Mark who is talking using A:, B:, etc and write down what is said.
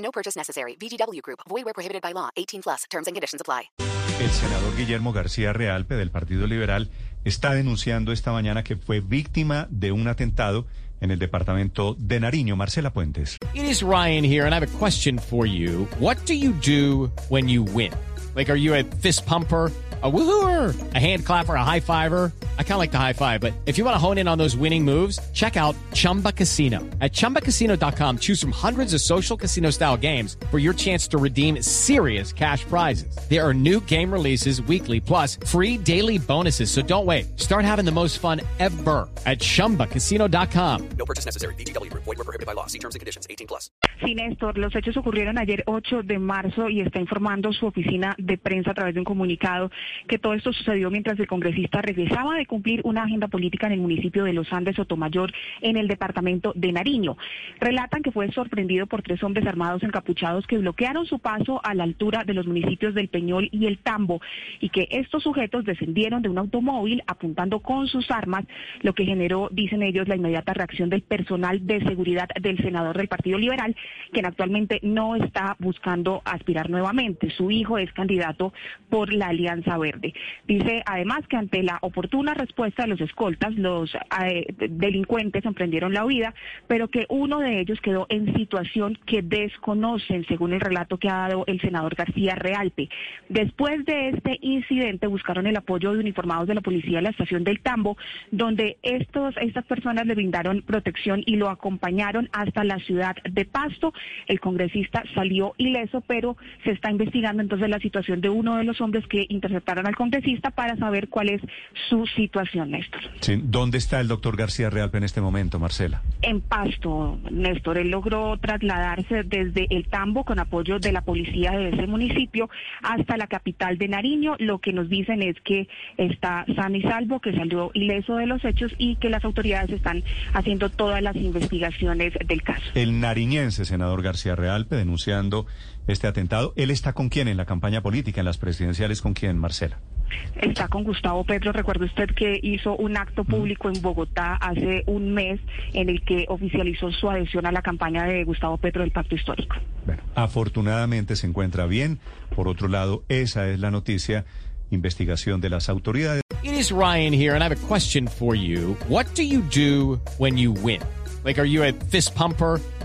A: No purchase necessary. VGW Group. Void where prohibited by law. 18 plus. Terms and conditions apply.
B: El senador Guillermo García Realpe del Partido Liberal está denunciando esta mañana que fue víctima de un atentado en el departamento de Nariño. Marcela Puentes.
C: It is Ryan here, and I have a question for you. What do you do when you win? Like, are you a fist pumper? A woohooer, a hand clapper, a high fiver. I kind of like the high five, but if you want to hone in on those winning moves, check out Chumba Casino. At chumbacasino.com, choose from hundreds of social casino style games for your chance to redeem serious cash prizes. There are new game releases weekly, plus free daily bonuses. So don't wait. Start having the most fun ever at chumbacasino.com.
D: No purchase necessary. VGW Group. Void were prohibited by law. See terms and conditions. 18 plus.
E: Sí, Néstor, los hechos ocurrieron ayer 8 de marzo y está informando su oficina de prensa a través de un comunicado que todo esto sucedió mientras el congresista regresaba de cumplir una agenda política en el municipio de Los Andes, Sotomayor, en el departamento de Nariño. Relatan que fue sorprendido por tres hombres armados encapuchados que bloquearon su paso a la altura de los municipios del Peñol y el Tambo y que estos sujetos descendieron de un automóvil apuntando con sus armas, lo que generó, dicen ellos, la inmediata reacción del personal de seguridad del senador del Partido Liberal, quien actualmente no está buscando aspirar nuevamente. Su hijo es candidato por la Alianza Verde. Dice además que ante la oportuna respuesta de los escoltas, los eh, delincuentes emprendieron la huida, pero que uno de ellos quedó en situación que desconocen, según el relato que ha dado el senador García Realpe. Después de este incidente buscaron el apoyo de uniformados de la policía en la estación del Tambo, donde estos, estas personas le brindaron protección y lo acompañaron hasta la ciudad de Pasto. El congresista salió ileso, pero se está investigando entonces la situación de uno de los hombres que interceptaron al congresista para saber cuál es su situación, Néstor.
B: Sí, ¿Dónde está el doctor García Realpe en este momento, Marcela?
E: En Pasto, Néstor, él logró trasladarse desde el Tambo con apoyo de la policía de ese municipio hasta la capital de Nariño. Lo que nos dicen es que está sano y salvo, que salió ileso de los hechos y que las autoridades están haciendo todas las investigaciones del caso.
B: El nariñense, senador García Realpe, denunciando este atentado. ¿Él está con quién en la campaña política, en las presidenciales? ¿Con quién, Marcela?
E: Está con Gustavo Petro. Recuerde usted que hizo un acto público en Bogotá hace un mes en el que oficializó su adhesión a la campaña de Gustavo Petro del Pacto Histórico.
B: Bueno, afortunadamente se encuentra bien. Por otro lado, esa es la noticia. Investigación de las autoridades.
C: It is Ryan here, and I have a question for you. What do you do when you win? Like, are you a fist pumper?